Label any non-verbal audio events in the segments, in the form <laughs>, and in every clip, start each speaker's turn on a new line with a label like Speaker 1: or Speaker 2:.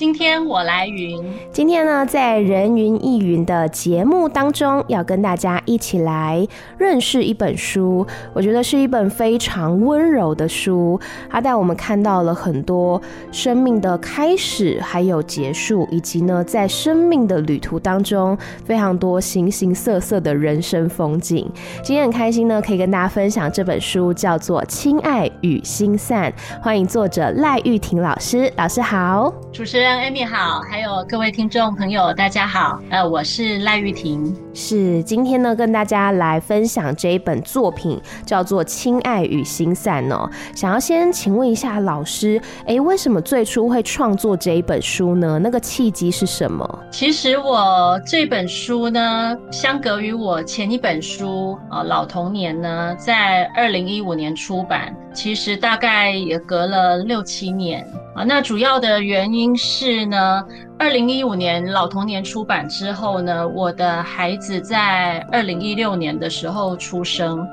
Speaker 1: 今天我来云。
Speaker 2: 今天呢，在人云亦云的节目当中，要跟大家一起来认识一本书。我觉得是一本非常温柔的书，它带我们看到了很多生命的开始，还有结束，以及呢，在生命的旅途当中，非常多形形色色的人生风景。今天很开心呢，可以跟大家分享这本书，叫做《亲爱与心散》。欢迎作者赖玉婷老师，老师好，
Speaker 1: 主持人。Amy 好，还有各位听众朋友，大家好。呃，我是赖玉婷，
Speaker 2: 是今天呢跟大家来分享这一本作品，叫做《亲爱与心散》哦。想要先请问一下老师，哎，为什么最初会创作这一本书呢？那个契机是什么？
Speaker 1: 其实我这本书呢，相隔于我前一本书啊，《老童年》呢，在二零一五年出版，其实大概也隔了六七年。啊，那主要的原因是呢，二零一五年《老童年》出版之后呢，我的孩子在二零一六年的时候出生。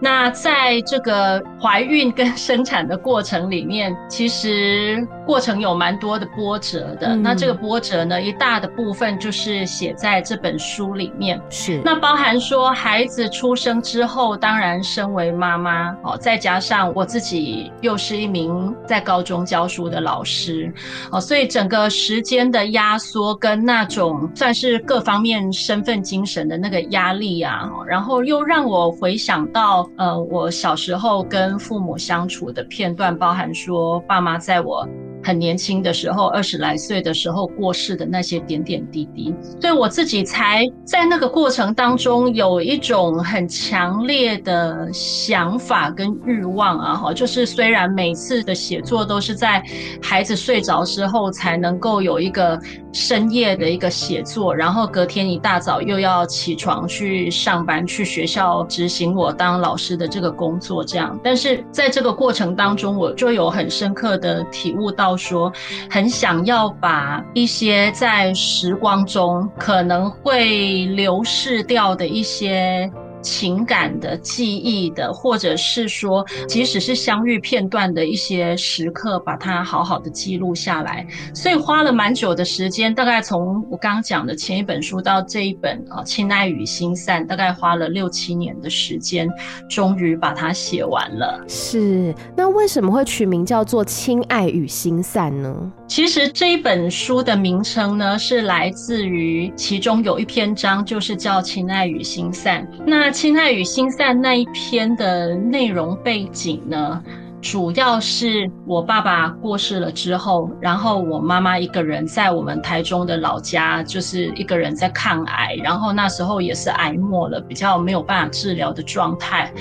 Speaker 1: 那在这个怀孕跟生产的过程里面，其实过程有蛮多的波折的。嗯、那这个波折呢，一大的部分就是写在这本书里面。
Speaker 2: 是。
Speaker 1: 那包含说孩子出生之后，当然身为妈妈哦，再加上我自己又是一名在高中教书的老师哦，所以整个时间的的压缩跟那种算是各方面身份精神的那个压力啊，然后又让我回想到。呃，我小时候跟父母相处的片段，包含说爸妈在我很年轻的时候，二十来岁的时候过世的那些点点滴滴，所以我自己才在那个过程当中有一种很强烈的想法跟欲望啊，哈，就是虽然每次的写作都是在孩子睡着之后才能够有一个深夜的一个写作，然后隔天一大早又要起床去上班，去学校执行我当老师的这个工作，这样，但是在这个过程当中，我就有很深刻的体悟到。说很想要把一些在时光中可能会流逝掉的一些。情感的记忆的，或者是说，即使是相遇片段的一些时刻，把它好好的记录下来。所以花了蛮久的时间，大概从我刚刚讲的前一本书到这一本啊，《亲爱与心散》，大概花了六七年的时间，终于把它写完了。
Speaker 2: 是，那为什么会取名叫做《亲爱与心散》呢？
Speaker 1: 其实这一本书的名称呢，是来自于其中有一篇章，就是叫《亲爱与心散》。那《亲爱与心散》那一篇的内容背景呢，主要是我爸爸过世了之后，然后我妈妈一个人在我们台中的老家，就是一个人在抗癌，然后那时候也是癌末了，比较没有办法治疗的状态。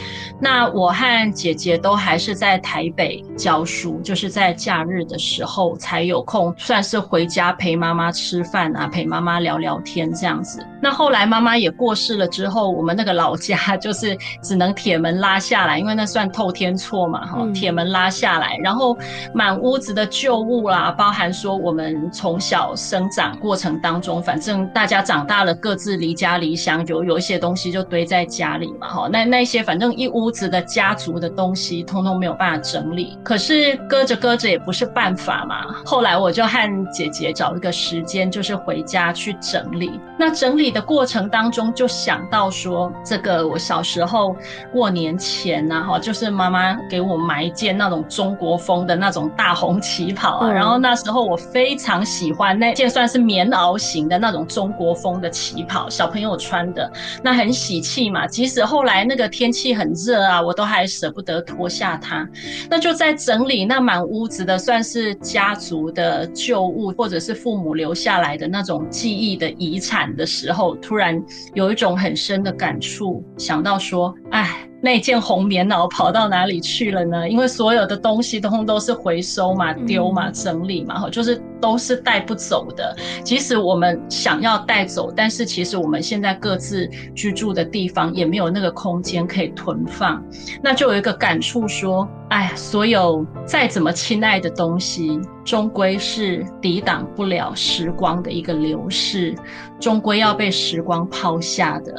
Speaker 1: 那我和姐姐都还是在台北教书，就是在假日的时候才有空，算是回家陪妈妈吃饭啊，陪妈妈聊聊天这样子。那后来妈妈也过世了之后，我们那个老家就是只能铁门拉下来，因为那算透天厝嘛，哈、铁门拉下来，然后满屋子的旧物啦，包含说我们从小生长过程当中，反正大家长大了，各自离家离乡，有有一些东西就堆在家里嘛，哈，那那些反正一屋子的家族的东西，通通没有办法整理。可是搁着搁着也不是办法嘛，后来我就和姐姐找一个时间，就是回家去整理。那整理的过程当中，就想到说，这个我小时候过年前呢，哈，就是妈妈给我买件那种中国风的那种大红旗袍啊，然后那时候我非常喜欢那件算是棉袄型的那种中国风的旗袍，小朋友穿的，那很喜气嘛。即使后来那个天气很热啊，我都还舍不得脱下它。那就在整理那满屋子的算是家族的旧物，或者是父母留下来的那种记忆的遗产的时候，突然有一种很深的感触，想到说，哎。那件红棉袄跑到哪里去了呢？因为所有的东西通通都是回收嘛、丢嘛、整理嘛，哈，就是都是带不走的。即使我们想要带走，但是其实我们现在各自居住的地方也没有那个空间可以囤放。那就有一个感触说，哎，所有再怎么亲爱的东西，终归是抵挡不了时光的一个流逝，终归要被时光抛下的。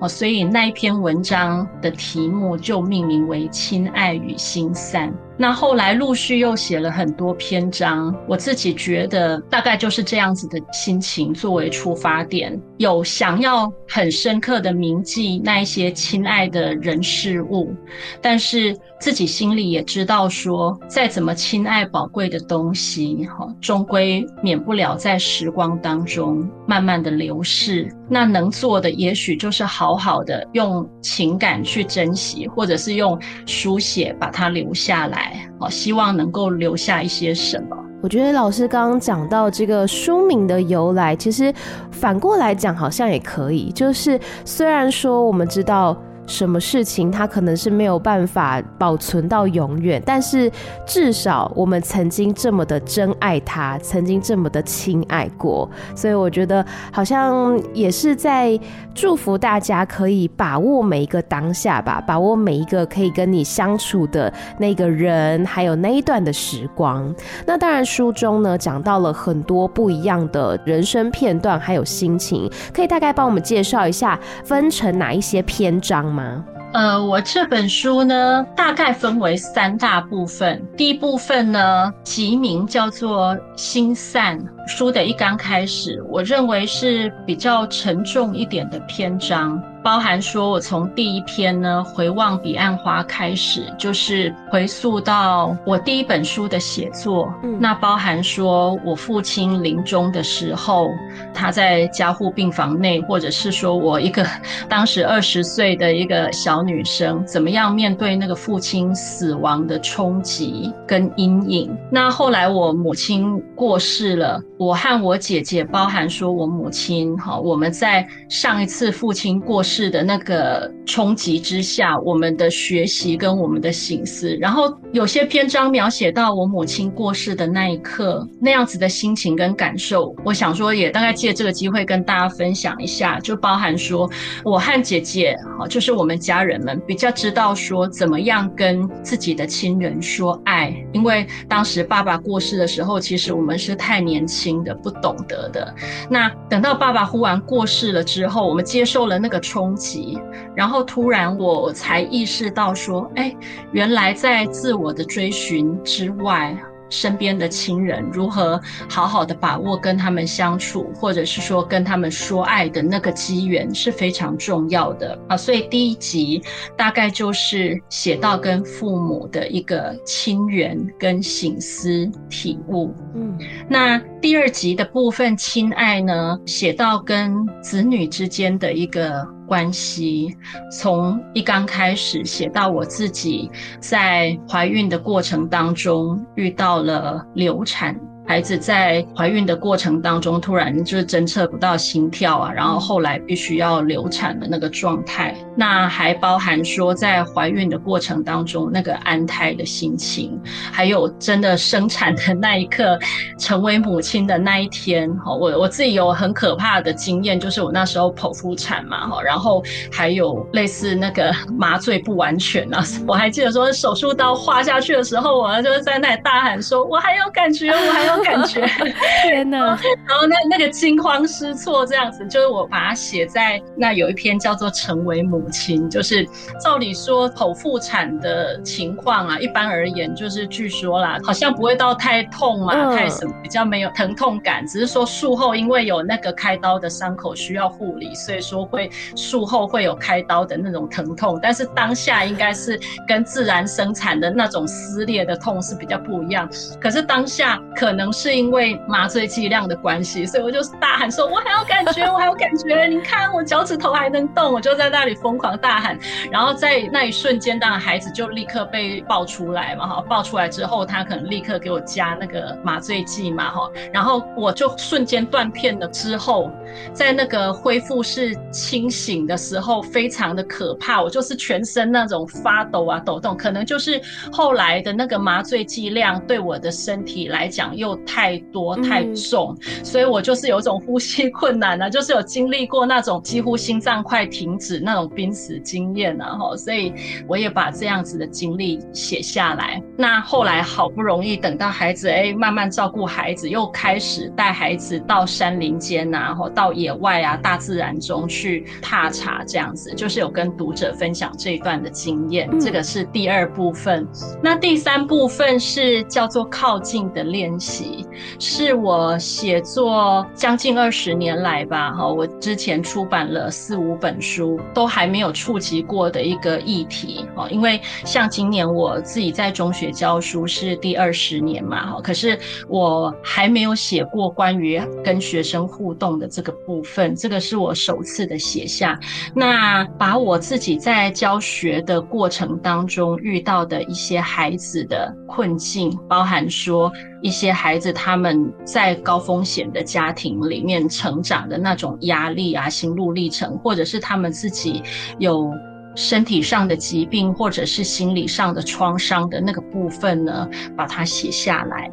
Speaker 1: 哦，所以那一篇文章的题目就命名为《亲爱与心散》。那后来陆续又写了很多篇章，我自己觉得大概就是这样子的心情作为出发点，有想要很深刻的铭记那一些亲爱的人事物，但是自己心里也知道说，再怎么亲爱宝贵的东西，哈，终归免不了在时光当中慢慢的流逝。那能做的也许就是好好的用情感去珍惜，或者是用书写把它留下来。好，希望能够留下一些什么。
Speaker 2: 我觉得老师刚刚讲到这个书名的由来，其实反过来讲好像也可以。就是虽然说我们知道。什么事情它可能是没有办法保存到永远，但是至少我们曾经这么的珍爱它，曾经这么的亲爱过，所以我觉得好像也是在祝福大家可以把握每一个当下吧，把握每一个可以跟你相处的那个人，还有那一段的时光。那当然书中呢讲到了很多不一样的人生片段，还有心情，可以大概帮我们介绍一下分成哪一些篇章吗？
Speaker 1: 呃，我这本书呢，大概分为三大部分。第一部分呢，集名叫做《心散》。书的一刚开始，我认为是比较沉重一点的篇章。包含说，我从第一篇呢，回望彼岸花开始，就是回溯到我第一本书的写作。嗯，那包含说我父亲临终的时候，他在加护病房内，或者是说我一个当时 <laughs> 二十岁的一个小女生，怎么样面对那个父亲死亡的冲击跟阴影。那后来我母亲过世了，我和我姐姐，包含说我母亲，哈，我们在上一次父亲过世。是的那个冲击之下，我们的学习跟我们的省思，然后有些篇章描写到我母亲过世的那一刻，那样子的心情跟感受，我想说也大概借这个机会跟大家分享一下，就包含说我和姐姐，好，就是我们家人们比较知道说怎么样跟自己的亲人说爱，因为当时爸爸过世的时候，其实我们是太年轻的，不懂得的。那等到爸爸忽然过世了之后，我们接受了那个冲。冲击，然后突然我才意识到说，哎，原来在自我的追寻之外。身边的亲人如何好好的把握跟他们相处，或者是说跟他们说爱的那个机缘是非常重要的啊。所以第一集大概就是写到跟父母的一个亲缘跟醒思体悟。嗯，那第二集的部分亲爱呢，写到跟子女之间的一个。关系从一刚开始写到我自己在怀孕的过程当中遇到了流产。孩子在怀孕的过程当中，突然就是侦测不到心跳啊，然后后来必须要流产的那个状态。那还包含说，在怀孕的过程当中，那个安胎的心情，还有真的生产的那一刻，成为母亲的那一天。哈，我我自己有很可怕的经验，就是我那时候剖腹产嘛，哈，然后还有类似那个麻醉不完全啊，<laughs> 我还记得说手术刀划下去的时候，我就是在那里大喊说：“我还有感觉，我还有。”感觉 <laughs>
Speaker 2: 天哪！<laughs>
Speaker 1: 然后那那个惊慌失措这样子，就是我把它写在那有一篇叫做《成为母亲》，就是照理说剖腹产的情况啊，一般而言就是据说啦，好像不会到太痛嘛，太什么比较没有疼痛感，只是说术后因为有那个开刀的伤口需要护理，所以说会术后会有开刀的那种疼痛，但是当下应该是跟自然生产的那种撕裂的痛是比较不一样，可是当下可能。是因为麻醉剂量的关系，所以我就大喊说：“我还有感觉，我还有感觉！你看我脚趾头还能动。”我就在那里疯狂大喊。然后在那一瞬间，当然孩子就立刻被抱出来嘛，哈，抱出来之后，他可能立刻给我加那个麻醉剂嘛，哈，然后我就瞬间断片了。之后在那个恢复式清醒的时候，非常的可怕。我就是全身那种发抖啊、抖动，可能就是后来的那个麻醉剂量对我的身体来讲又太多太重，嗯、所以我就是有一种呼吸困难啊，就是有经历过那种几乎心脏快停止那种濒死经验啊，哈，所以我也把这样子的经历写下来。那后来好不容易等到孩子，哎，慢慢照顾孩子，又开始带孩子到山林间呐，然后到野外啊，大自然中去踏查，这样子就是有跟读者分享这一段的经验。这个是第二部分。那第三部分是叫做靠近的练习，是我写作将近二十年来吧，哈，我之前出版了四五本书，都还没有触及过的一个议题，哦，因为像今年我自己在中学教书是第二十年嘛，哈，可是我还没有写过关于跟学生互动的这个部分，这个是我首次的写下。那把我自己在教学的过程当中遇到的一些孩子的困境，包含说一些孩子他们在高风险的家庭里面成长的那种压力啊、心路历程，或者是他们自己有。身体上的疾病，或者是心理上的创伤的那个部分呢，把它写下
Speaker 2: 来。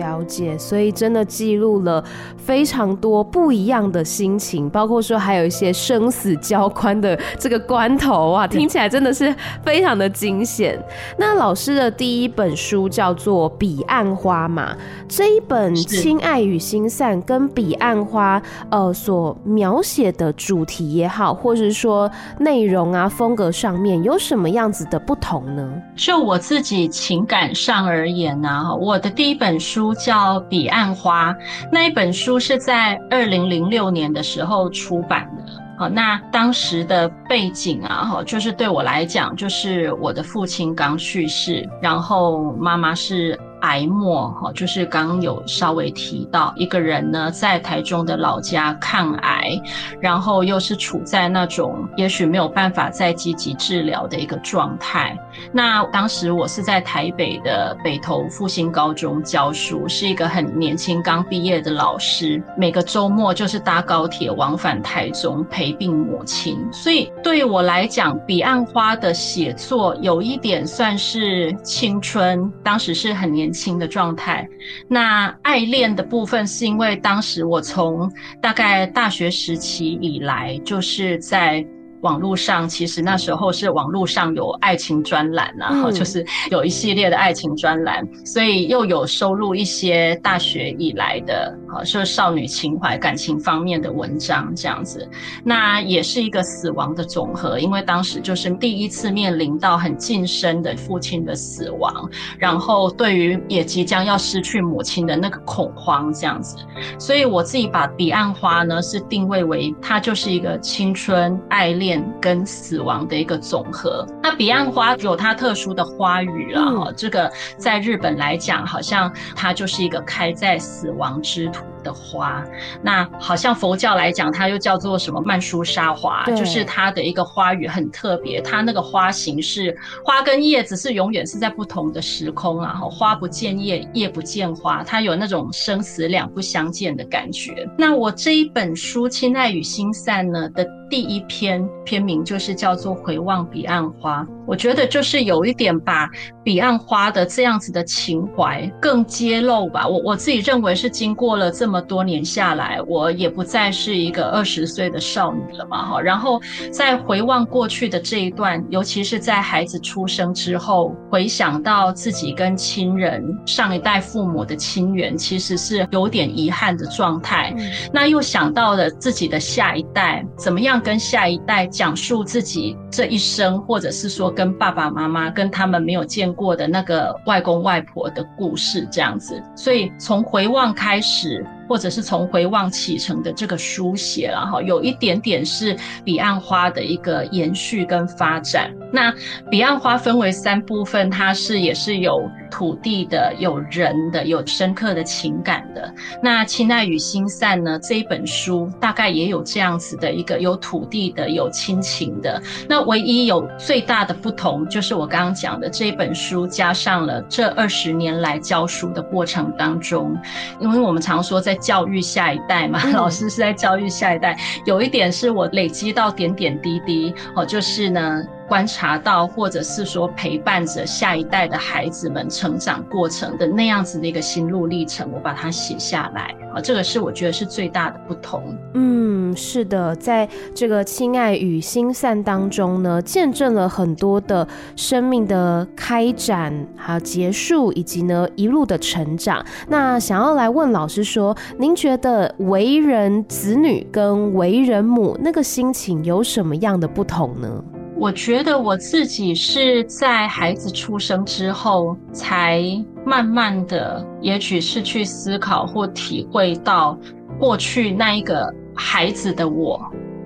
Speaker 2: 了解。所以真的记录了非常多不一样的心情，包括说还有一些生死交关的这个关头啊，听起来真的是非常的惊险。那老师的第一本书叫做《彼岸花》嘛，这一本《亲爱与心散》跟《彼岸花》呃所描写的主题也好，或者是说内容啊。风格上面有什么样子的不同呢？
Speaker 1: 就我自己情感上而言呢，啊，我的第一本书叫《彼岸花》，那一本书是在二零零六年的时候出版的。好，那当时的背景啊，哈，就是对我来讲，就是我的父亲刚去世，然后妈妈是。癌末哈，就是刚刚有稍微提到一个人呢，在台中的老家抗癌，然后又是处在那种也许没有办法再积极治疗的一个状态。那当时我是在台北的北投复兴高中教书，是一个很年轻刚毕业的老师，每个周末就是搭高铁往返台中陪病母亲。所以对我来讲，彼岸花的写作有一点算是青春，当时是很年轻的状态，那爱恋的部分是因为当时我从大概大学时期以来，就是在。网络上其实那时候是网络上有爱情专栏，然后就是有一系列的爱情专栏，所以又有收录一些大学以来的，啊，就是少女情怀、感情方面的文章这样子。那也是一个死亡的总和，因为当时就是第一次面临到很近身的父亲的死亡，然后对于也即将要失去母亲的那个恐慌这样子。所以我自己把彼岸花呢是定位为它就是一个青春爱恋。跟死亡的一个总和。那彼岸花有它特殊的花语了哈，这个在日本来讲，好像它就是一个开在死亡之土的花。那好像佛教来讲，它又叫做什么曼殊沙华，就是它的一个花语很特别。它那个花型是花跟叶子是永远是在不同的时空啊，花不见叶，叶不见花，它有那种生死两不相见的感觉。那我这一本书《亲爱与心散》呢的第一篇。篇名就是叫做《回望彼岸花》，我觉得就是有一点把彼岸花的这样子的情怀更揭露吧。我我自己认为是经过了这么多年下来，我也不再是一个二十岁的少女了嘛，哈。然后在回望过去的这一段，尤其是在孩子出生之后，回想到自己跟亲人上一代父母的亲缘，其实是有点遗憾的状态。那又想到了自己的下一代，怎么样跟下一代。讲述自己这一生，或者是说跟爸爸妈妈、跟他们没有见过的那个外公外婆的故事，这样子。所以从回望开始，或者是从回望启程的这个书写，然后有一点点是彼岸花的一个延续跟发展。那彼岸花分为三部分，它是也是有土地的、有人的、有深刻的情感的。那《亲爱与心散》呢，这一本书大概也有这样子的一个有土地的、有亲情的。那唯一有最大的不同，就是我刚刚讲的这一本书加上了这二十年来教书的过程当中，因为我们常说在教育下一代嘛，老师是在教育下一代，有一点是我累积到点点滴滴哦，就是呢。观察到，或者是说陪伴着下一代的孩子们成长过程的那样子的一个心路历程，我把它写下来啊，这个是我觉得是最大的不同。
Speaker 2: 嗯，是的，在这个亲爱与心散当中呢，见证了很多的生命的开展，还有结束，以及呢一路的成长。那想要来问老师说，您觉得为人子女跟为人母那个心情有什么样的不同呢？
Speaker 1: 我觉得我自己是在孩子出生之后，才慢慢的，也许是去思考或体会到过去那一个孩子的我。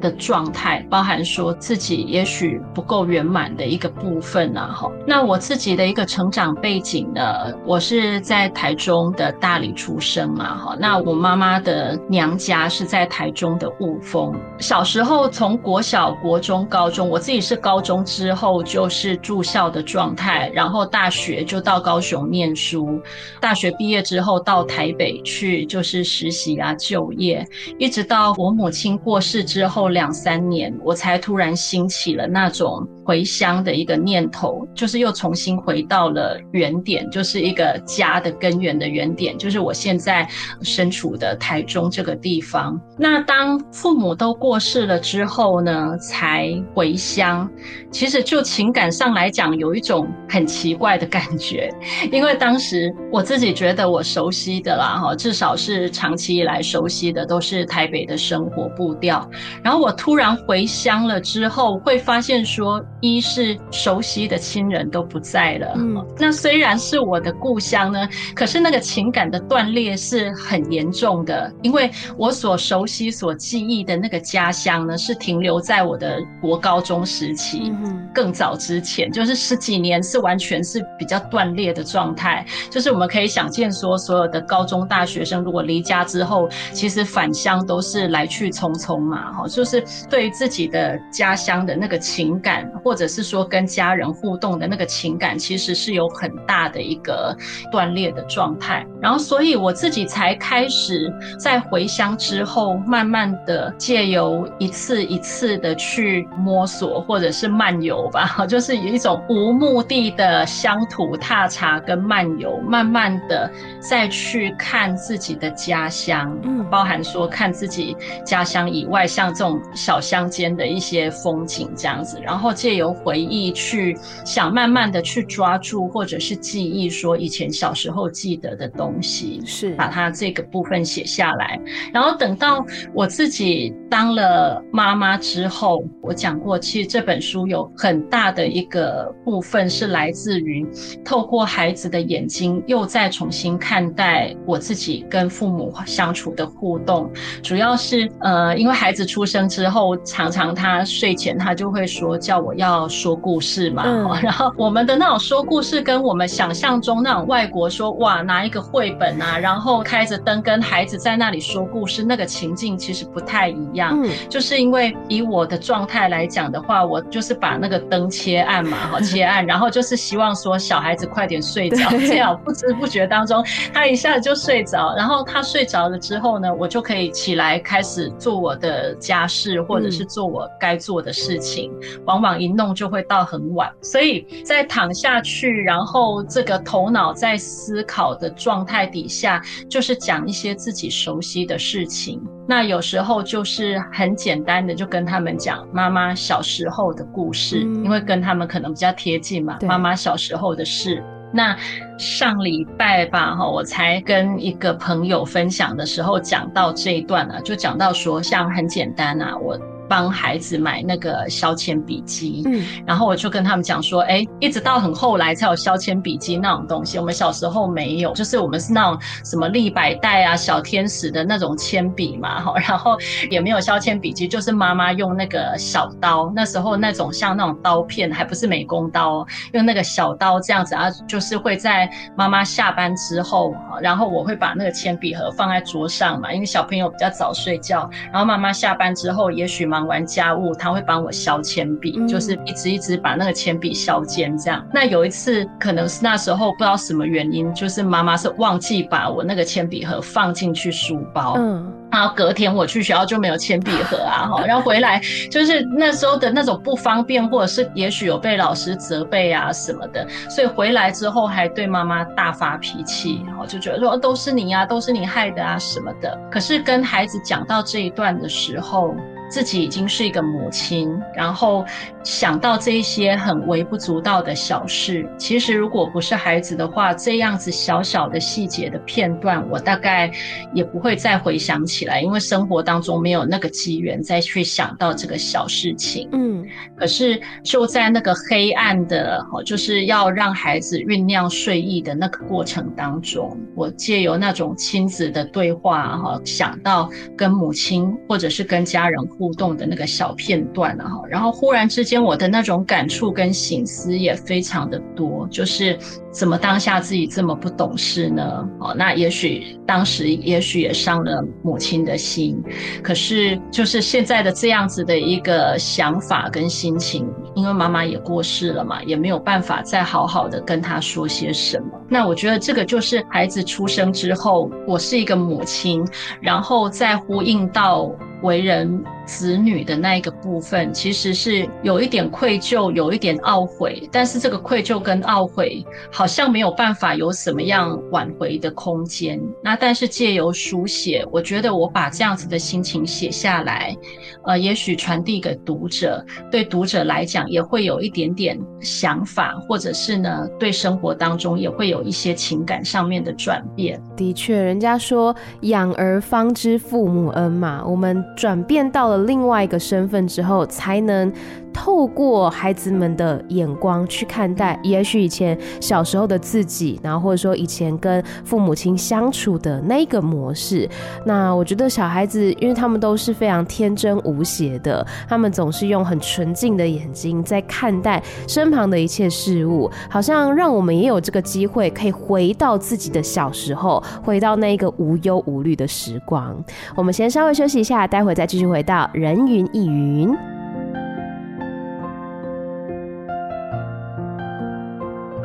Speaker 1: 的状态，包含说自己也许不够圆满的一个部分啊，哈。那我自己的一个成长背景呢，我是在台中的大里出生嘛，哈。那我妈妈的娘家是在台中的雾峰。小时候从国小、国中、高中，我自己是高中之后就是住校的状态，然后大学就到高雄念书，大学毕业之后到台北去就是实习啊、就业，一直到我母亲过世之后。两三年，我才突然兴起了那种回乡的一个念头，就是又重新回到了原点，就是一个家的根源的原点，就是我现在身处的台中这个地方。那当父母都过世了之后呢，才回乡。其实就情感上来讲，有一种很奇怪的感觉，<laughs> 因为当时我自己觉得我熟悉的啦，哈，至少是长期以来熟悉的都是台北的生活步调，然后。我突然回乡了之后，会发现说，一是熟悉的亲人都不在了。嗯，那虽然是我的故乡呢，可是那个情感的断裂是很严重的，因为我所熟悉、所记忆的那个家乡呢，是停留在我的国高中时期，更早之前，就是十几年是完全是比较断裂的状态。就是我们可以想见说，所有的高中大学生如果离家之后，其实返乡都是来去匆匆嘛，哈，就是。对于自己的家乡的那个情感，或者是说跟家人互动的那个情感，其实是有很大的一个断裂的状态。然后，所以我自己才开始在回乡之后，慢慢的借由一次一次的去摸索，或者是慢漫游吧，<laughs> 就是有一种无目的的乡土踏查跟漫游，慢慢的再去看自己的家乡，嗯，包含说看自己家乡以外，像这种。小乡间的一些风景，这样子，然后借由回忆去想，慢慢的去抓住，或者是记忆，说以前小时候记得的东西，是把它这个部分写下来。然后等到我自己当了妈妈之后，我讲过，其实这本书有很大的一个部分是来自于透过孩子的眼睛，又再重新看待我自己跟父母相处的互动，主要是呃，因为孩子出生。之后，常常他睡前他就会说，叫我要说故事嘛。嗯、<laughs> 然后我们的那种说故事，跟我们想象中那种外国说哇，拿一个绘本啊，然后开着灯跟孩子在那里说故事，那个情境其实不太一样。嗯，就是因为以我的状态来讲的话，我就是把那个灯切暗嘛，哈，切暗，然后就是希望说小孩子快点睡着，这样不知不觉当中他一下子就睡着，然后他睡着了之后呢，我就可以起来开始做我的家事。或者是做我该做的事情，嗯，往往一弄就会到很晚，所以在躺下去，然后这个头脑在思考的状态底下，就是讲一些自己熟悉的事情。那有时候就是很简单的，就跟他们讲妈妈小时候的故事，嗯，因为跟他们可能比较贴近嘛，妈妈小时候的事。那上礼拜吧，哈，我才跟一个朋友分享的时候讲到这一段呢，就讲到说，像很简单啊，我帮孩子买那个削铅笔机，嗯，然后我就跟他们讲说，哎，一直到很后来才有削铅笔机那种东西，我们小时候没有，就是我们是那种什么立百代啊、小天使的那种铅笔嘛，哈，<laughs> 然后也没有削铅笔机，就是妈妈用那个小刀，那时候那种像那种刀片，还不是美工刀，用那个小刀这样子啊，就是会在妈妈下班之后，然后我会把那个铅笔盒放在桌上嘛，因为小朋友比较早睡觉，然后妈妈下班之后，也许忙完家务，他会帮我削铅笔，就是一直一直把那个铅笔削尖这样。那有一次，可能是那时候不知道什么原因，就是妈妈是忘记把我那个铅笔盒放进去书包，嗯，然后隔天我去学校就没有铅笔盒啊，哈，<laughs> 然后回来就是那时候的那种不方便，或者是也许有被老师责备啊什么的，所以回来之后还对妈妈大发脾气，然后就觉得说都是你呀，都是你害的啊什么的。可是跟孩子讲到这一段的时候，自己已经是一个母亲，然后想到这一些很微不足道的小事，其实如果不是孩子的话，这样子小小的细节的片段，我大概也不会再回想起来，因为生活当中没有那个机缘再去想到这个小事情。嗯，可是就在那个黑暗的，就是要让孩子酝酿睡意的那个过程当中，我借由那种亲子的对话，哈，想到跟母亲或者是跟家人。互互动的那个小片段了哈，然后忽然之间，我的那种感触跟醒思也非常的多，就是怎么当下自己这么不懂事呢？哦，那也许当时也许也伤了母亲的心，可是就是现在的这样子的一个想法跟心情，因为妈妈也过世了嘛，也没有办法再好好的跟她说些什么。那我觉得这个就是孩子出生之后，我是一个母亲，然后再呼应到。为人子女的那一个部分，其实是有一点愧疚，有一点懊悔，但是这个愧疚跟懊悔好像没有办法有什么样挽回的空间。那但是借由书写，我觉得我把这样子的心情写下来，呃，也许传递给读者，对读者来讲也会有一点点想法，或者是呢，对生活当中也会有一些情感上面的转变。
Speaker 2: 的确，人家说养儿方知父母恩嘛，我们。转变到另外一个身份之后，才能透过孩子们的眼光去看待，也许以前小时候的自己，然后或者说以前跟父母亲相处的那个模式。那我觉得小孩子，因为他们都是非常天真无邪的，他们总是用很纯净的眼睛在看待身旁的一切事物，好像让我们也有这个机会可以回到自己的小时候，回到那一个无忧无虑的时光。我们先稍微休息一下，待会再继续回到人云亦云。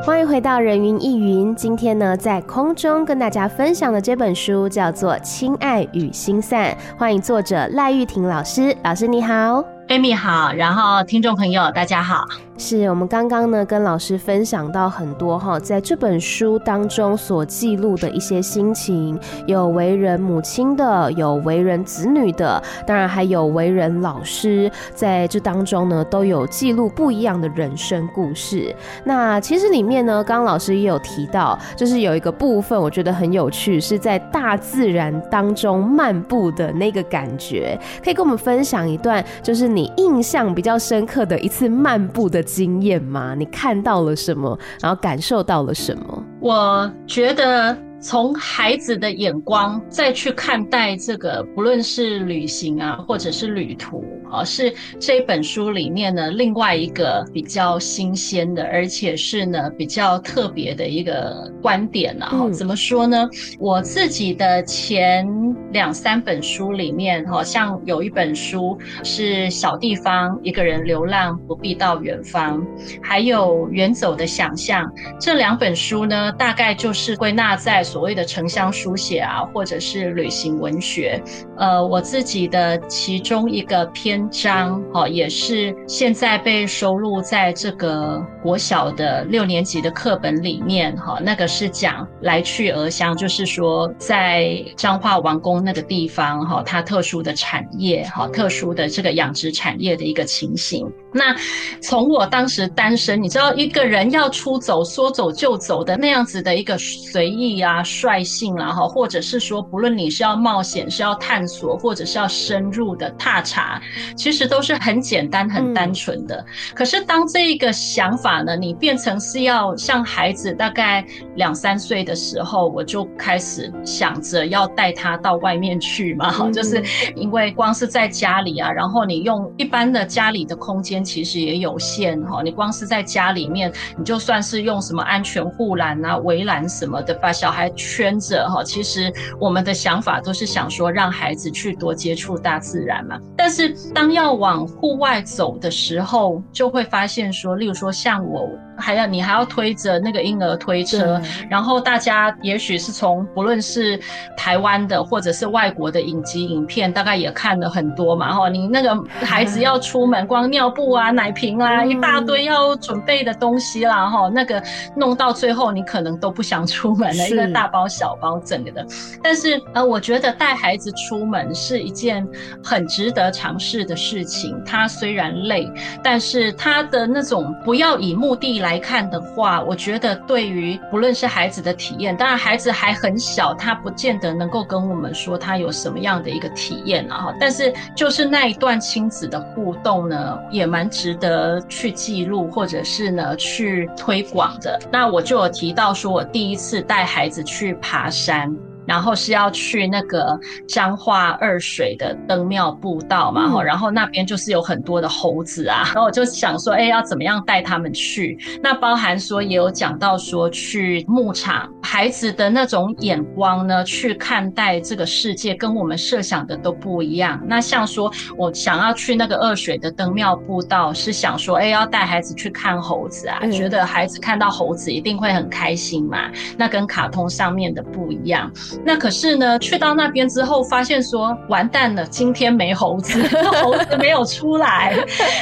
Speaker 2: 欢迎回到人云亦云。今天呢，在空中跟大家分享的这本书叫做《亲爱与心散》，欢迎作者赖玉婷老师。老师你好
Speaker 1: ，Amy 好，然后听众朋友大家好。
Speaker 2: 是我们刚刚呢跟老师分享到很多哈，在这本书当中所记录的一些心情，有为人母亲的，有为人子女的，当然还有为人老师，在这当中呢都有记录不一样的人生故事。那其实里面呢，刚刚老师也有提到，就是有一个部分我觉得很有趣，是在大自然当中漫步的那个感觉，可以跟我们分享一段，就是你你印象比较深刻的一次漫步的经验吗？你看到了什么？然后感受到了什么？
Speaker 1: 我觉得。从孩子的眼光再去看待这个，不论是旅行啊，或者是旅途啊，是这本书里面呢另外一个比较新鲜的，而且是呢比较特别的一个观点啊。嗯。怎么说呢？我自己的前两三本书里面，好像有一本书是小地方一个人流浪，不必到远方，还有远走的想象。这两本书呢，大概就是归纳在。所谓的城乡书写啊，或者是旅行文学，呃，我自己的其中一个篇章，哈，也是现在被收录在这个国小的六年级的课本里面，哈，那个是讲来去鹅乡，就是说在彰化王宫那个地方，哈，它特殊的产业，哈，特殊的这个养殖产业的一个情形。那从我当时单身，你知道一个人要出走，说走就走的那样子的一个随意啊、率性啦，哈，或者是说，不论你是要冒险、是要探索，或者是要深入的踏查，其实都是很简单、很单纯的。可是当这一个想法呢，你变成是要像孩子大概两三岁的时候，我就开始想着要带他到外面去嘛，哈，就是因为光是在家里啊，然后你用一般的家里的空间。其实也有限哈，你光是在家里面，你就算是用什么安全护栏啊、围栏什么的，把小孩圈着哈。其实我们的想法都是想说，让孩子去多接触大自然嘛。但是当要往户外走的时候，就会发现说，例如说像我。还要你还要推着那个婴儿推车，然后大家也许是从不论是台湾的或者是外国的影集影片，大概也看了很多嘛。哈，你那个孩子要出门，光尿布啊、奶瓶啊，一大堆要准备的东西啦，哈，那个弄到最后你可能都不想出门了，一个大包小包整个的。但是呃，我觉得带孩子出门是一件很值得尝试的事情。他虽然累，但是他的那种不要以目的来。来看的话，我觉得对于不论是孩子的体验，当然孩子还很小，他不见得能够跟我们说他有什么样的一个体验啊。但是就是那一段亲子的互动呢，也蛮值得去记录，或者是呢去推广的。那我就有提到说，我第一次带孩子去爬山。然后是要去那个彰化二水的灯庙步道嘛，嗯，然后那边就是有很多的猴子啊，然后我就想说，哎，要怎么样带他们去？那包含说也有讲到说去牧场，孩子的那种眼光呢，去看待这个世界跟我们设想的都不一样。那像说我想要去那个二水的灯庙步道，是想说，哎，要带孩子去看猴子啊，嗯、觉得孩子看到猴子一定会很开心嘛，那跟卡通上面的不一样。那可是呢，去到那边之后，发现说完蛋了，今天没猴子，<laughs> 猴子没有出来，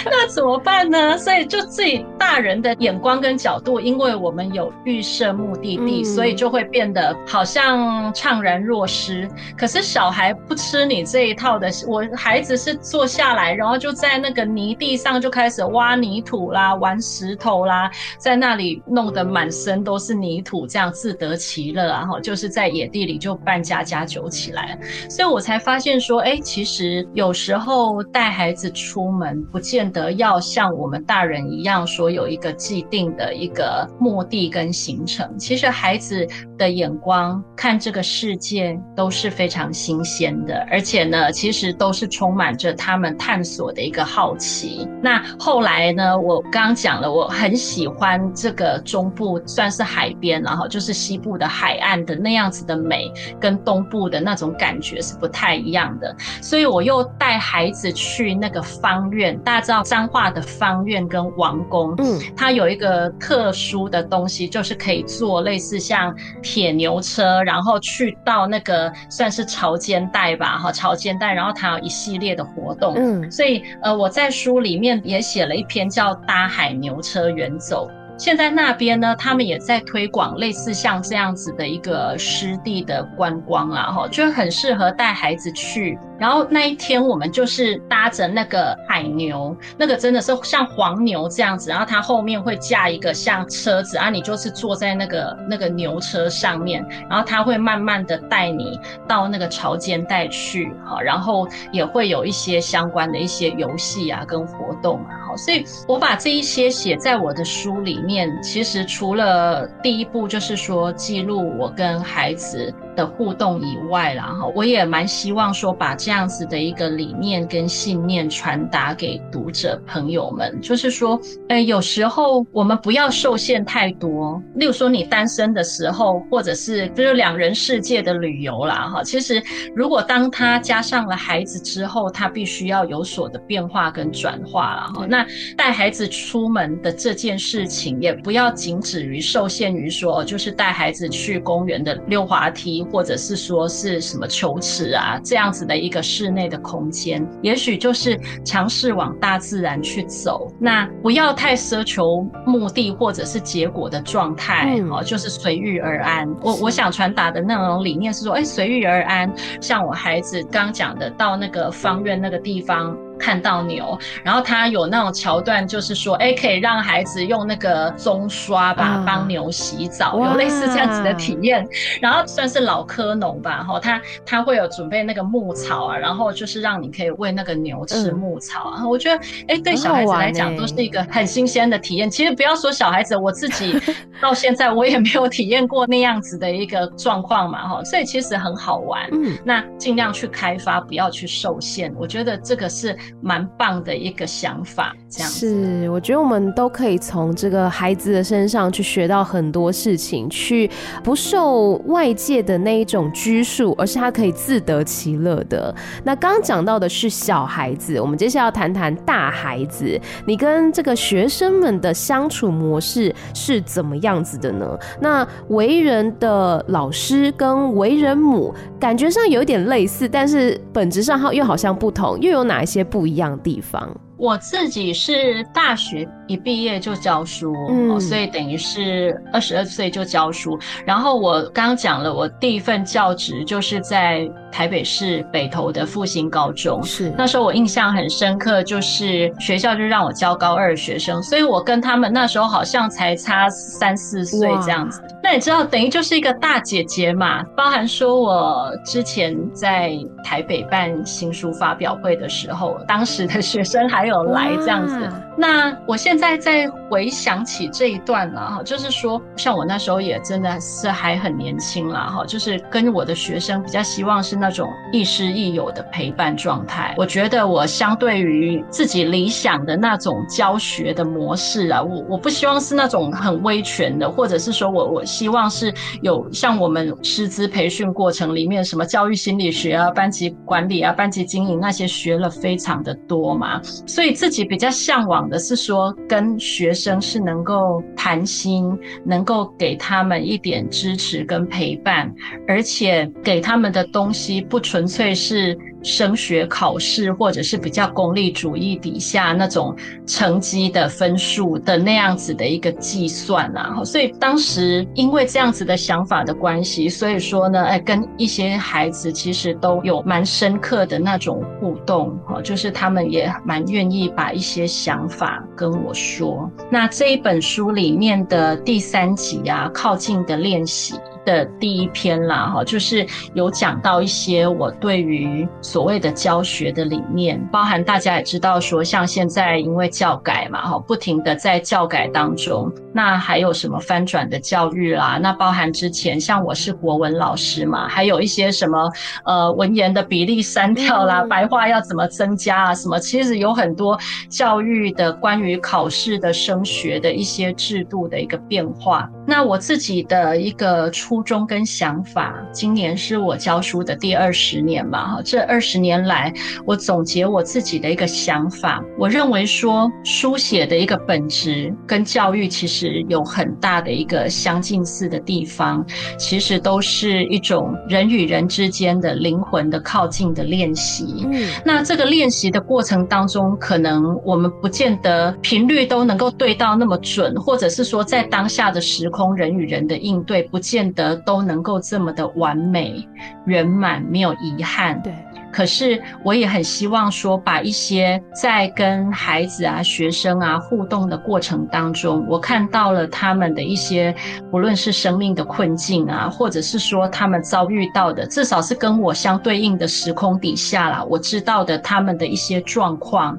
Speaker 1: 那怎么办呢？所以就自己大人的眼光跟角度，因为我们有预设目的地，所以就会变得好像怅然若失。可是小孩不吃你这一套的，我孩子是坐下来，然后就在那个泥地上就开始挖泥土啦，玩石头啦，在那里弄得满身都是泥土，这样自得其乐啊！哈，就是在野地里就。就办家家酒起来，所以我才发现说，哎，其实有时候带孩子出门，不见得要像我们大人一样说有一个既定的一个目的跟行程。其实孩子的眼光看这个世界都是非常新鲜的，而且呢，其实都是充满着他们探索的一个好奇。那后来呢，我刚刚讲了，我很喜欢这个中部算是海边，然后就是西部的海岸的那样子的美。跟东部的那种感觉是不太一样的，所以我又带孩子去那个方院。大家知道彰化的方院跟王宫，嗯，它有一个特殊的东西，就是可以做类似像铁牛车，然后去到那个算是潮间带吧，哈，潮间带，然后它有一系列的活动，嗯，所以呃，我在书里面也写了一篇叫《搭海牛车远走》。现在那边呢，他们也在推广类似像这样子的一个湿地的观光啊，哈，就很适合带孩子去。然后那一天我们就是搭着那个海牛，那个真的是像黄牛这样子，然后它后面会架一个像车子啊，你就是坐在那个那个牛车上面，然后它会慢慢的带你到那个潮间带去，哈，然后也会有一些相关的一些游戏啊跟活动啊，好，所以我把这一些写在我的书里面，其实除了第一步就是说记录我跟孩子的互动以外啦，哈，我也蛮希望说把这样子的一个理念跟信念传达给读者朋友们，就是说，诶，有时候我们不要受限太多。例如说，你单身的时候，或者是就是两人世界的旅游啦，哈，其实如果当他加上了孩子之后，他必须要有所的变化跟转化了哈。那带孩子出门的这件事情，也不要仅止于受限于说，就是带孩子去公园的溜滑梯。或者是说是什么球池啊，这样子的一个室内的空间，也许就是尝试往大自然去走，那不要太奢求目的或者是结果的状态哦，就是随遇而安。我我想传达的那种理念是说，哎，随遇而安。像我孩子刚讲的，到那个方院那个地方。看到牛，然后他有那种桥段，就是说，哎，可以让孩子用那个棕刷吧帮牛洗澡，有类似这样子的体验。然后算是老科农吧，哈，他他会有准备那个牧草啊，然后就是让你可以喂那个牛吃牧草啊。我觉得，哎，对小孩子来讲都是一个很新鲜的体验。其实不要说小孩子，我自己 <laughs> 到现在我也没有体验过那样子的一个状况嘛，哈，所以其实很好玩。嗯，那尽量去开发，不要去受限。我觉得这个是。蛮棒的一个想法，
Speaker 2: 是，我觉得我们都可以从这个孩子的身上去学到很多事情，去不受外界的那一种拘束，而是他可以自得其乐的。那刚讲到的是小孩子，我们接下来要谈谈大孩子，你跟这个学生们的相处模式是怎么样子的呢？那为人的老师跟为人母，感觉上有点类似，但是本质上又好像不同，又有哪一些不一样的地方？
Speaker 1: 我自己是大学一毕业就教书，嗯，所以等于是二十二岁就教书。然后我刚刚讲了，我第一份教职就是在台北市北投的复兴高中。是那时候我印象很深刻，就是学校就让我教高二学生，所以我跟他们那时候好像才差三四岁这样子。那你知道，等于就是一个大姐姐嘛，包含说我之前在台北办新书发表会的时候，当时的学生还有来这样子，那我现在在回想起这一段了哈，就是说，像我那时候也真的是还很年轻了哈，就是跟我的学生比较希望是那种亦师亦友的陪伴状态。我觉得我相对于自己理想的那种教学的模式啊，我我不希望是那种很威权的，或者是说我我希望是有像我们师资培训过程里面什么教育心理学啊、班级管理啊、班级经营那些学了非常的多嘛，所以自己比较向往的是说，跟学生是能够谈心，能够给他们一点支持跟陪伴，而且给他们的东西不纯粹是。升学考试，或者是比较功利主义底下那种成绩的分数的那样子的一个计算啊，所以当时因为这样子的想法的关系，所以说呢，哎，跟一些孩子其实都有蛮深刻的那种互动，哈，就是他们也蛮愿意把一些想法法跟我说。那这一本书里面的第三集啊，靠近的练习。的第一篇啦，哈，就是有讲到一些我对于所谓的教学的理念，包含大家也知道说，像现在因为教改嘛，哈，不停的在教改当中，那还有什么翻转的教育啦，那包含之前像我是国文老师嘛，还有一些什么呃文言的比例删掉啦，白话要怎么增加啊，什么其实有很多教育的关于考试的升学的一些制度的一个变化，那我自己的一个初。衷跟想法，今年是我教书的第二十年嘛，哈，这二十年来，我总结我自己的一个想法，我认为说，书写的一个本质跟教育其实有很大的一个相近似的地方，其实都是一种人与人之间的灵魂的靠近的练习。嗯，那这个练习的过程当中，可能我们不见得频率都能够对到那么准，或者是说在当下的时空，人与人的应对不见得。都能够这么的完美圆满，没有遗憾。对。可是我也很希望说，把一些在跟孩子啊、学生啊互动的过程当中，我看到了他们的一些，不论是生命的困境啊，或者是说他们遭遇到的，至少是跟我相对应的时空底下啦，我知道的他们的一些状况。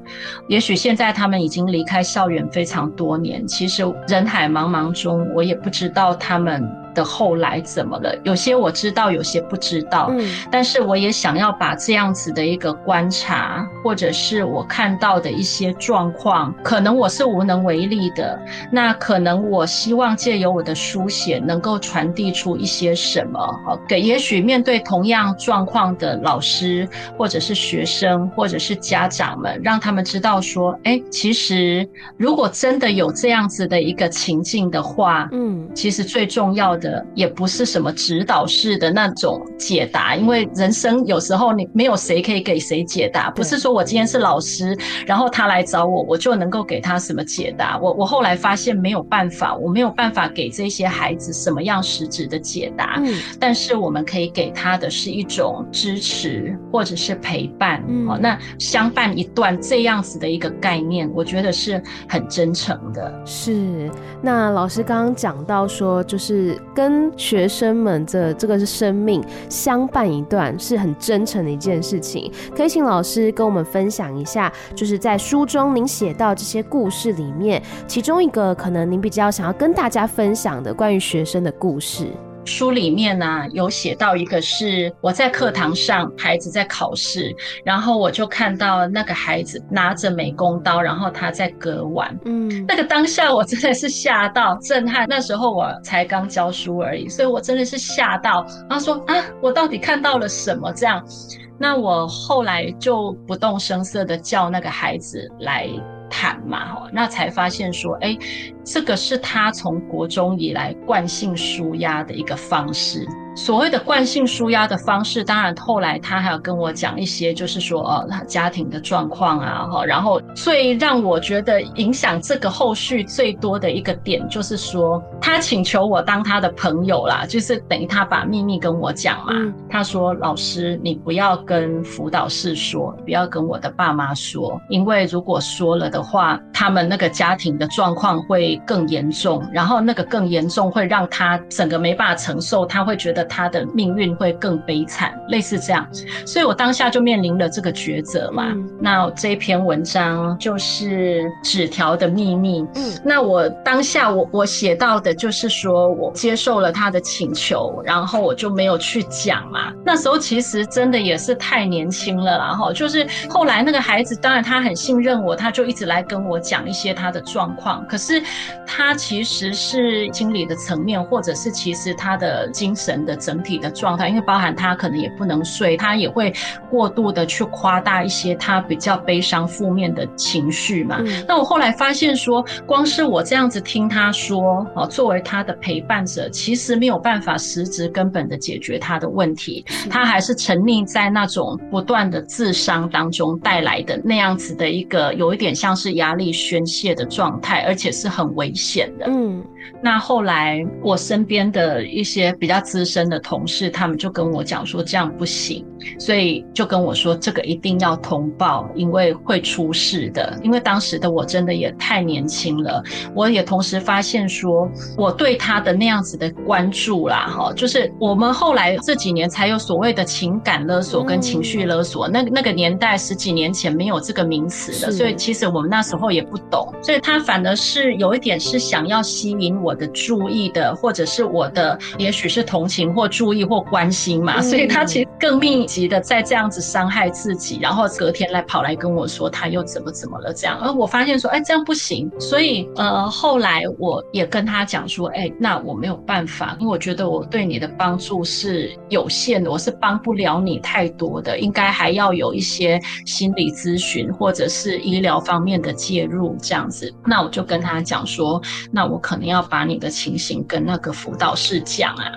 Speaker 1: 也许现在他们已经离开校园非常多年，其实人海茫茫中，我也不知道他们的后来怎么了。有些我知道，有些不知道。嗯，但是我也想要把这样。子的一个观察，或者是我看到的一些状况，可能我是无能为力的。那可能我希望借由我的书写，能够传递出一些什么？好，给也许面对同样状况的老师，或者是学生，或者是家长们，让他们知道说，哎，其实如果真的有这样子的一个情境的话，嗯，其实最重要的，也不是什么指导式的那种解答，因为人生有时候你没有谁可以给谁解答，不是说我今天是老师，然后他来找我，我就能够给他什么解答。我我后来发现没有办法，我没有办法给这些孩子什么样实质的解答。嗯，但是我们可以给他的是一种支持或者是陪伴。嗯，哦，那相伴一段这样子的一个概念，我觉得是很真诚的。
Speaker 2: 是，那老师刚刚讲到说，就是跟学生们的这个是生命相伴一段，是很真诚的一件事情。可以请老师跟我们分享一下，就是在书中您写到这些故事里面，其中一个可能您比较想要跟大家分享的关于学生的故事。
Speaker 1: 书里面呢、啊、有写到一个是我在课堂上，孩子在考试，然后我就看到那个孩子拿着美工刀，然后他在割腕。嗯，那个当下我真的是吓到震撼。那时候我才刚教书而已，所以我真的是吓到。他说啊，我到底看到了什么？这样，那我后来就不动声色的叫那个孩子来谈嘛，那才发现说，哎。这个是他从国中以来惯性舒压的一个方式。所谓的惯性舒压的方式，当然后来他还要跟我讲一些，就是说，呃，他家庭的状况啊，哈。然后最让我觉得影响这个后续最多的一个点，就是说，他请求我当他的朋友啦，就是等于他把秘密跟我讲嘛。他说：“老师，你不要跟辅导室说，不要跟我的爸妈说，因为如果说了的话，他们那个家庭的状况会。”更严重，然后那个更严重会让他整个没办法承受，他会觉得他的命运会更悲惨，类似这样。所以我当下就面临了这个抉择嘛。嗯、那这篇文章就是纸条的秘密。嗯，那我当下我我写到的就是说我接受了他的请求，然后我就没有去讲嘛。那时候其实真的也是太年轻了，然后就是后来那个孩子，当然他很信任我，他就一直来跟我讲一些他的状况，可是。他其实是心理的层面，或者是其实他的精神的整体的状态，因为包含他可能也不能睡，他也会过度的去夸大一些他比较悲伤负面的情绪嘛。嗯。那我后来发现说，光是我这样子听他说，哦，作为他的陪伴者，其实没有办法实质根本的解决他的问题，他还是沉溺在那种不断的自伤当中带来的那样子的一个有一点像是压力宣泄的状态，而且是很。危险的，嗯。那后来，我身边的一些比较资深的同事，他们就跟我讲说这样不行，所以就跟我说这个一定要通报，因为会出事的。因为当时的我真的也太年轻了，我也同时发现说我对他的那样子的关注啦，哈，就是我们后来这几年才有所谓的情感勒索跟情绪勒索，那那个年代十几年前没有这个名词的，所以其实我们那时候也不懂，所以他反而是有一点是想要吸引。我的注意的，或者是我的，也许是同情或注意或关心嘛，所以他其实更密集的在这样子伤害自己，然后隔天来跑来跟我说他又怎么怎么了这样，而我发现说，哎，这样不行，所以呃，后来我也跟他讲说，哎，那我没有办法，因为我觉得我对你的帮助是有限的，我是帮不了你太多的，应该还要有一些心理咨询或者是医疗方面的介入这样子，那我就跟他讲说，那我可能要。把你的情形跟那个辅导室讲啊，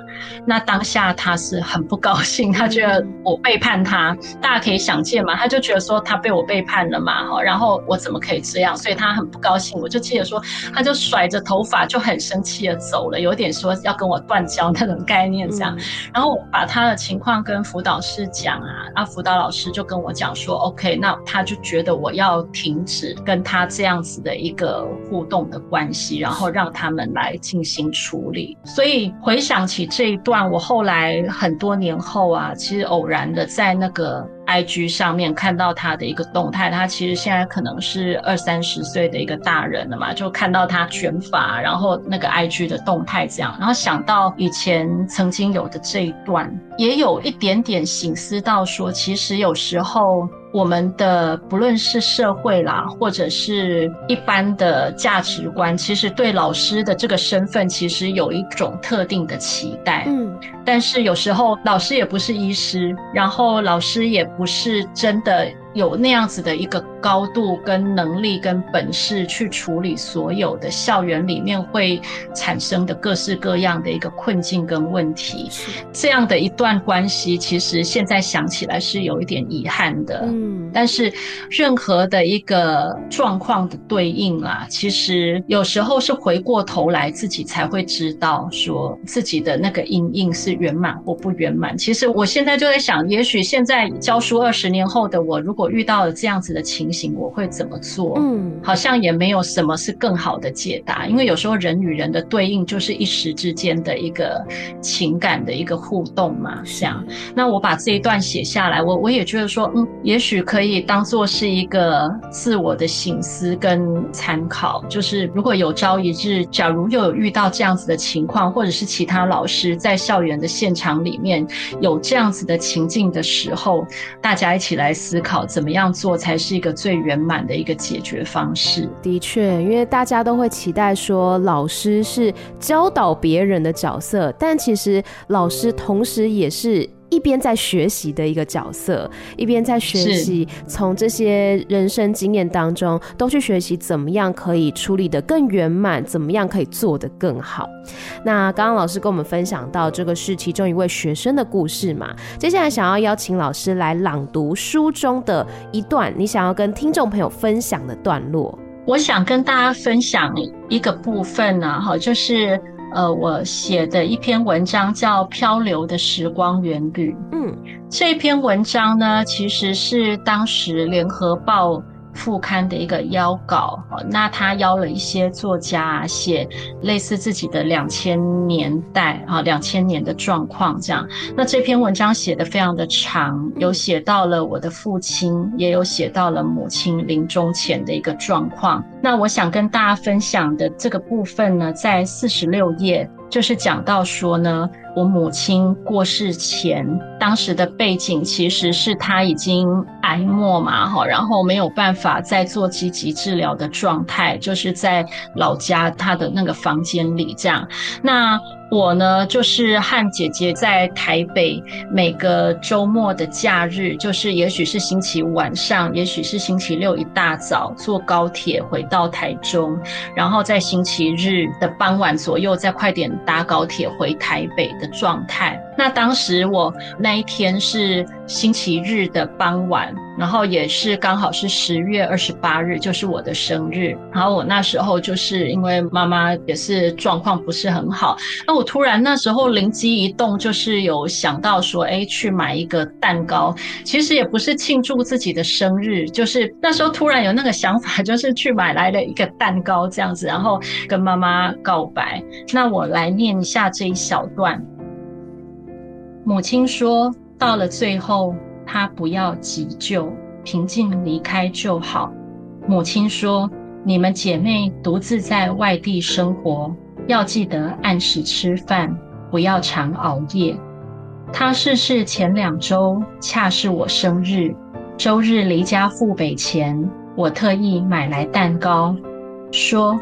Speaker 1: 那当下他是很不高兴，他觉得我背叛他，大家可以想见嘛，他就觉得说他被我背叛了嘛，哈，然后我怎么可以这样，所以他很不高兴。我就记得说，他就甩着头发就很生气的走了，有点说要跟我断交那种概念这样。然后我把他的情况跟辅导室讲啊，那辅导老师就跟我讲说，OK，那他就觉得我要停止跟他这样子的一个互动的关系，然后让他们。来进行处理，所以回想起这一段，我后来很多年后啊，其实偶然的在那个 IG 上面看到他的一个动态，他其实现在可能是二三十岁的一个大人了嘛，就看到他卷发，然后那个 IG 的动态这样，然后想到以前曾经有的这一段，也有一点点省思到说，其实有时候。我们的不论是社会啦，或者是一般的价值观，其实对老师的这个身份，其实有一种特定的期待。嗯，但是有时候老师也不是医师，然后老师也不是真的有那样子的一个高度、跟能力、跟本事去处理所有的校园里面会产生的各式各样的一个困境跟问题。这样的一段关系，其实现在想起来是有一点遗憾的。嗯，但是任何的一个状况的对应啊，其实有时候是回过头来自己才会知道，说自己的那个阴影是圆满或不圆满。其实我现在就在想，也许现在教书二十年后的我，如果遇到了这样子的情形，我会怎么做？嗯，好像也没有什么是更好的解答，因为有时候人与人的对应就是一时之间的一个情感的一个互动嘛。这样，那我把这一段写下来，我我也觉得说，嗯，也许可以当做是一个自我的醒思跟参考。就是如果有朝一日，假如又有遇到这样子的情况，或者是其他老师在校园的现场里面有这样子的情境的时候，大家一起来思考。怎么样做才是一个最圆满的一个解决方式？
Speaker 2: 的确，因为大家都会期待说老师是教导别人的角色，但其实老师同时也是。一边在学习的一个角色，一边在学习从这些人生经验当中都去学习怎么样可以处理得更圆满，怎么样可以做得更好。那刚刚老师跟我们分享到这个是其中一位学生的故事嘛，接下来想要邀请老师来朗读书中的一段你想要跟听众朋友分享的段落。
Speaker 1: 我想跟大家分享一个部分呢，哈，就是。呃，我写的一篇文章叫《漂流的时光远旅》。嗯，这篇文章呢，其实是当时联合报。副刊的一个邀稿，那他邀了一些作家写类似自己的两千年代啊，两千年的状况这样。那这篇文章写得非常的长，有写到了我的父亲，也有写到了母亲临终前的一个状况。那我想跟大家分享的这个部分呢，在四十六页，就是讲到说呢。我母亲过世前，当时的背景其实是她已经癌末嘛，哈，然后没有办法再做积极治疗的状态，就是在老家她的那个房间里这样。那我呢，就是和姐姐在台北，每个周末的假日，就是也许是星期五晚上，也许是星期六一大早，坐高铁回到台中，然后在星期日的傍晚左右，再快点搭高铁回台北的状态。那当时我那一天是星期日的傍晚，然后也是刚好是十月二十八日，就是我的生日。然后我那时候就是因为妈妈也是状况不是很好，那我突然那时候灵机一动，就是有想到说，哎，去买一个蛋糕。其实也不是庆祝自己的生日，就是那时候突然有那个想法，就是去买来了一个蛋糕这样子，然后跟妈妈告白。那我来念一下这一小段。母亲说：“到了最后，她不要急救，平静离开就好。”母亲说：“你们姐妹独自在外地生活，要记得按时吃饭，不要常熬夜。”她逝世前两周，恰是我生日。周日离家赴北前，我特意买来蛋糕，说：“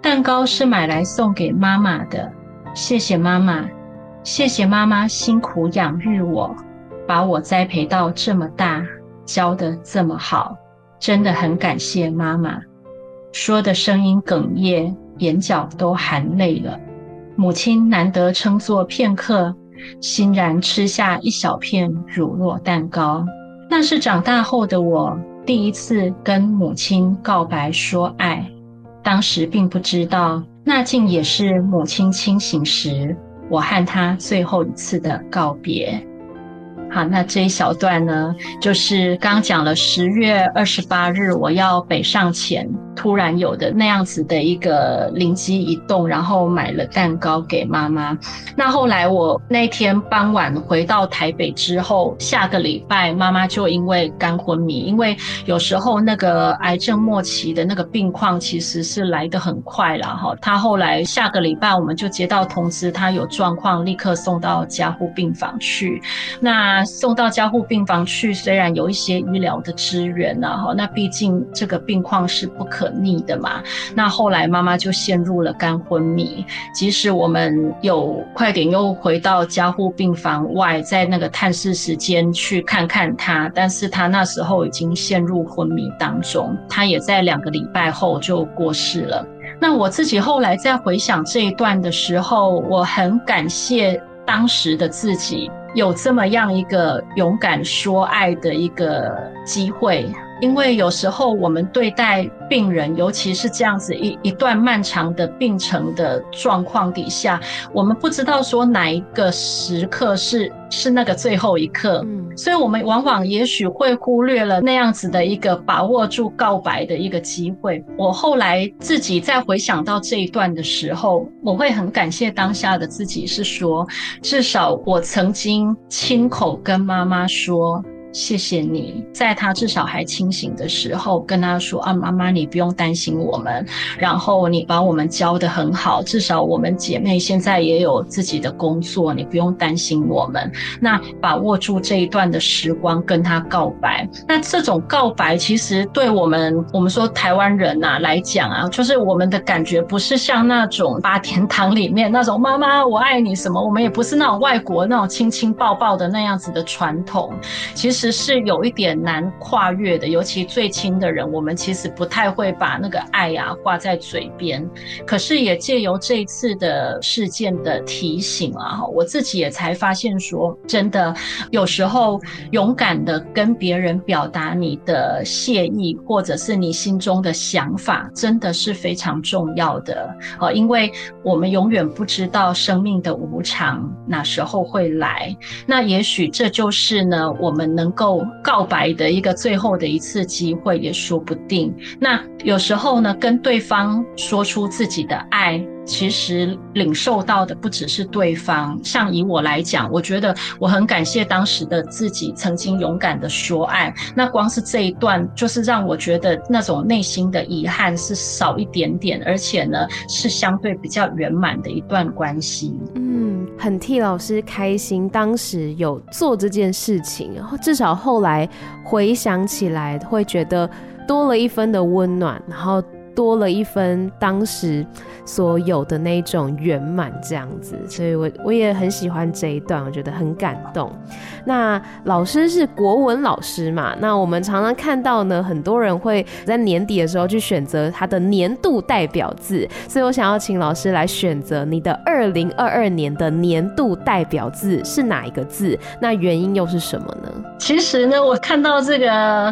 Speaker 1: 蛋糕是买来送给妈妈的，谢谢妈妈。”谢谢妈妈辛苦养育我，把我栽培到这么大，教得这么好，真的很感谢妈妈。说的声音哽咽，眼角都含泪了。母亲难得称坐片刻，欣然吃下一小片乳酪蛋糕。那是长大后的我第一次跟母亲告白说爱，当时并不知道，那竟也是母亲清醒时。我和她最后一次的告别。好，那这一小段呢，就是刚讲了十月二十八日我要北上前，突然有的那样子的一个灵机一动，然后买了蛋糕给妈妈。那后来我那天傍晚回到台北之后，下个礼拜妈妈就因为肝昏迷，因为有时候那个癌症末期的那个病况其实是来得很快了哈。她后来下个礼拜我们就接到通知，她有状况，立刻送到加护病房去。那送到加护病房去，虽然有一些医疗的支援呐，哈，那毕竟这个病况是不可逆的嘛。那后来妈妈就陷入了肝昏迷，即使我们有快点又回到加护病房外，在那个探视时间去看看她，但是她那时候已经陷入昏迷当中，她也在两个礼拜后就过世了。那我自己后来在回想这一段的时候，我很感谢当时的自己有这么样一个勇敢说爱的一个机会。因为有时候我们对待病人，尤其是这样子一一段漫长的病程的状况底下，我们不知道说哪一个时刻是是那个最后一刻，嗯，所以我们往往也许会忽略了那样子的一个把握住告白的一个机会。我后来自己再回想到这一段的时候，我会很感谢当下的自己，是说至少我曾经亲口跟妈妈说。谢谢你，在他至少还清醒的时候，跟他说啊，妈妈，你不用担心我们，然后你把我们教得很好，至少我们姐妹现在也有自己的工作，你不用担心我们。那把握住这一段的时光，跟他告白。那这种告白，其实对我们，我们说台湾人呐、来讲啊，就是我们的感觉不是像那种八天堂里面那种妈妈我爱你什么，我们也不是那种外国那种亲亲抱抱的那样子的传统，其实。其实是有一点难跨越的，尤其最亲的人，我们其实不太会把那个爱呀挂在嘴边。可是也借由这一次的事件的提醒啊，我自己也才发现说，真的有时候勇敢的跟别人表达你的谢意，或者是你心中的想法，真的是非常重要的啊，因为我们永远不知道生命的无常哪时候会来。那也许这就是呢，我们能。够告白的一个最后的一次机会也说不定。那有时候呢，跟对方说出自己的爱，其实领受到的不只是对方。像以我来讲，我觉得我很感谢当时的自己曾经勇敢的说爱。那光是这一段，就是让我觉得那种内心的遗憾是少一点点，而且呢，是相对比较圆满的一段关系。
Speaker 2: 嗯，很替老师开心，当时有做这件事情，然后至少后来回想起来，会觉得多了一分的温暖，然后多了一分当时所有的那种圆满，这样子，所以我我也很喜欢这一段，我觉得很感动。那老师是国文老师嘛？那我们常常看到呢，很多人会在年底的时候去选择他的年度代表字，所以我想要请老师来选择你的二零二二年的年度代表字是哪一个字？那原因又是什么呢？
Speaker 1: 其实呢，我看到这个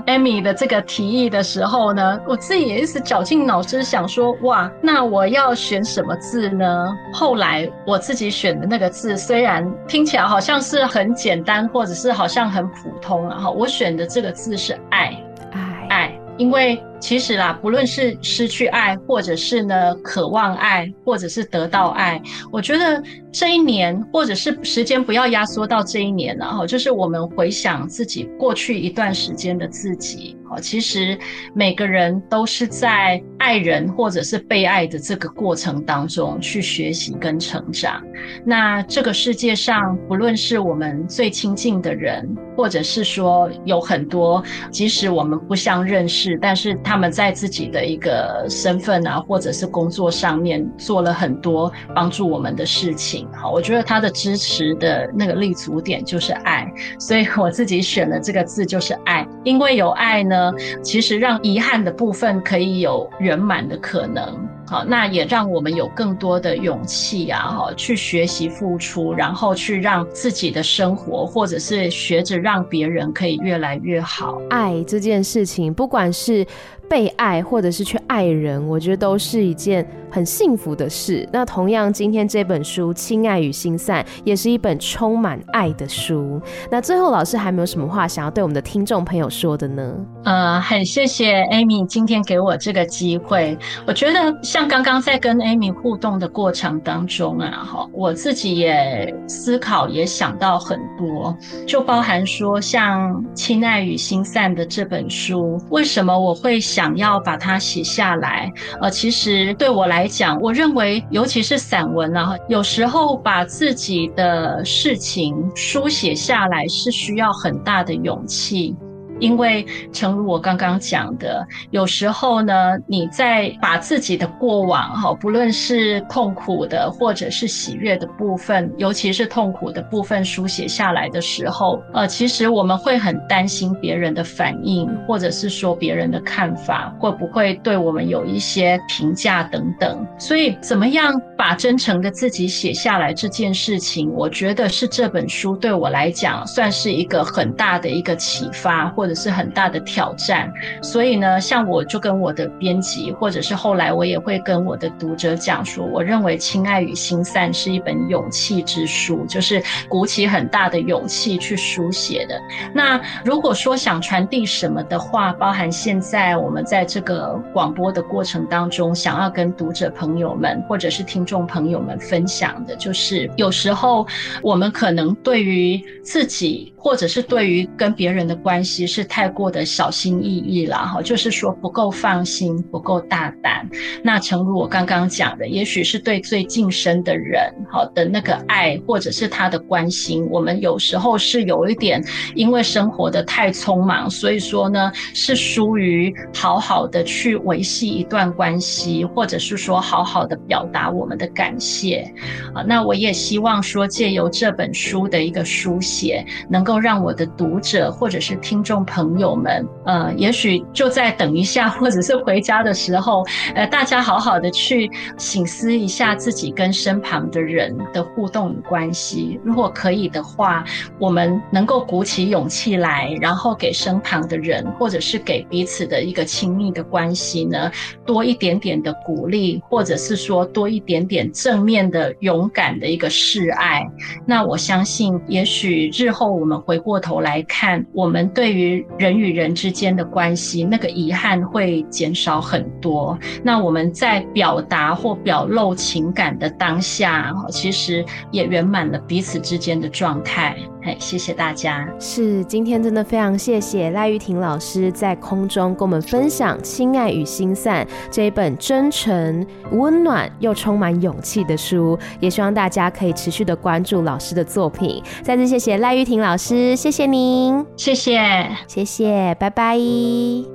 Speaker 1: Amy 的这个提议的时候呢，我自己也一直绞尽脑汁想说，哇，那我要选什么字呢？后来我自己选的那个字，虽然听起来好像是很简单。或者是好像很普通，然后我选的这个字是爱，爱，爱，因为其实啦，不论是失去爱，或者是呢渴望爱，或者是得到爱，我觉得这一年，或者是时间不要压缩到这一年，然后就是我们回想自己过去一段时间的自己。哦其实每个人都是在爱人或者是被爱的这个过程当中去学习跟成长。那这个世界上，不论是我们最亲近的人，或者是说有很多，即使我们不相认识，但是他们在自己的一个身份啊，或者是工作上面做了很多帮助我们的事情。好，我觉得他的支持的那个立足点就是爱，所以我自己选的这个字就是爱，因为有爱呢。其实让遗憾的部分可以有圆满的可能，好，那也让我们有更多的勇气啊，哈，去学习付出，然后去让自己的生活，或者是学着让别人可以越来越好。
Speaker 2: 爱这件事情，不管是被爱，或者是去爱人，我觉得都是一件很幸福的事。那同样，今天这本书《亲爱与心散》也是一本充满爱的书。那最后，老师还没有什么话想要对我们的听众朋友说的呢？
Speaker 1: 呃，很谢谢 Amy 今天给我这个机会。我觉得像刚刚在跟 Amy 互动的过程当中啊，哈，我自己也思考，也想到很多，就包含说像《亲爱与心散》的这本书，为什么我会。想要把它写下来，呃，其实对我来讲，我认为，尤其是散文啊，有时候把自己的事情书写下来是需要很大的勇气。因为诚如我刚刚讲的，有时候呢，你在把自己的过往哈，不论是痛苦的或者是喜悦的部分，尤其是痛苦的部分书写下来的时候，呃，其实我们会很担心别人的反应，或者是说别人的看法会不会对我们有一些评价等等。所以，怎么样把真诚的自己写下来这件事情，我觉得是这本书对我来讲算是一个很大的一个启发，或是很大的挑战。所以呢，像我就跟我的编辑，或者是后来我也会跟我的读者讲说，我认为《亲爱与心散》是一本勇气之书，就是鼓起很大的勇气去书写的。那如果说想传递什么的话，包含现在我们在这个广播的过程当中，想要跟读者朋友们或者是听众朋友们分享的，就是有时候我们可能对于自己。或者是对于跟别人的关系是太过的小心翼翼了哈，就是说不够放心，不够大胆。那诚如我刚刚讲的，也许是对最近身的人好的那个爱，或者是他的关心，我们有时候是有一点因为生活的太匆忙，所以说呢是疏于好好的去维系一段关系，或者是说好好的表达我们的感谢啊。那我也希望说借由这本书的一个书写，能。能够让我的读者或者是听众朋友们，呃，也许就在等一下，<laughs> 或者是回家的时候，呃，大家好好的去醒思一下自己跟身旁的人的互动与关系。如果可以的话，我们能够鼓起勇气来，然后给身旁的人，或者是给彼此的一个亲密的关系呢，多一点点的鼓励，或者是说多一点点正面的、勇敢的一个示爱。那我相信，也许日后我们。回过头来看，我们对于人与人之间的关系，那个遗憾会减少很多。那我们在表达或表露情感的当下，其实也圆满了彼此之间的状态。嘿，谢谢大家。
Speaker 2: 是，今天真的非常谢谢赖玉婷老师在空中跟我们分享《亲爱与心散》这一本真诚、温暖又充满勇气的书。也希望大家可以持续的关注老师的作品。再次谢谢赖玉婷老师，谢谢您，
Speaker 1: 谢谢，
Speaker 2: 谢谢，拜拜，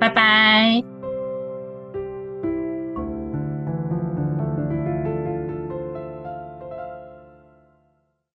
Speaker 1: 拜拜。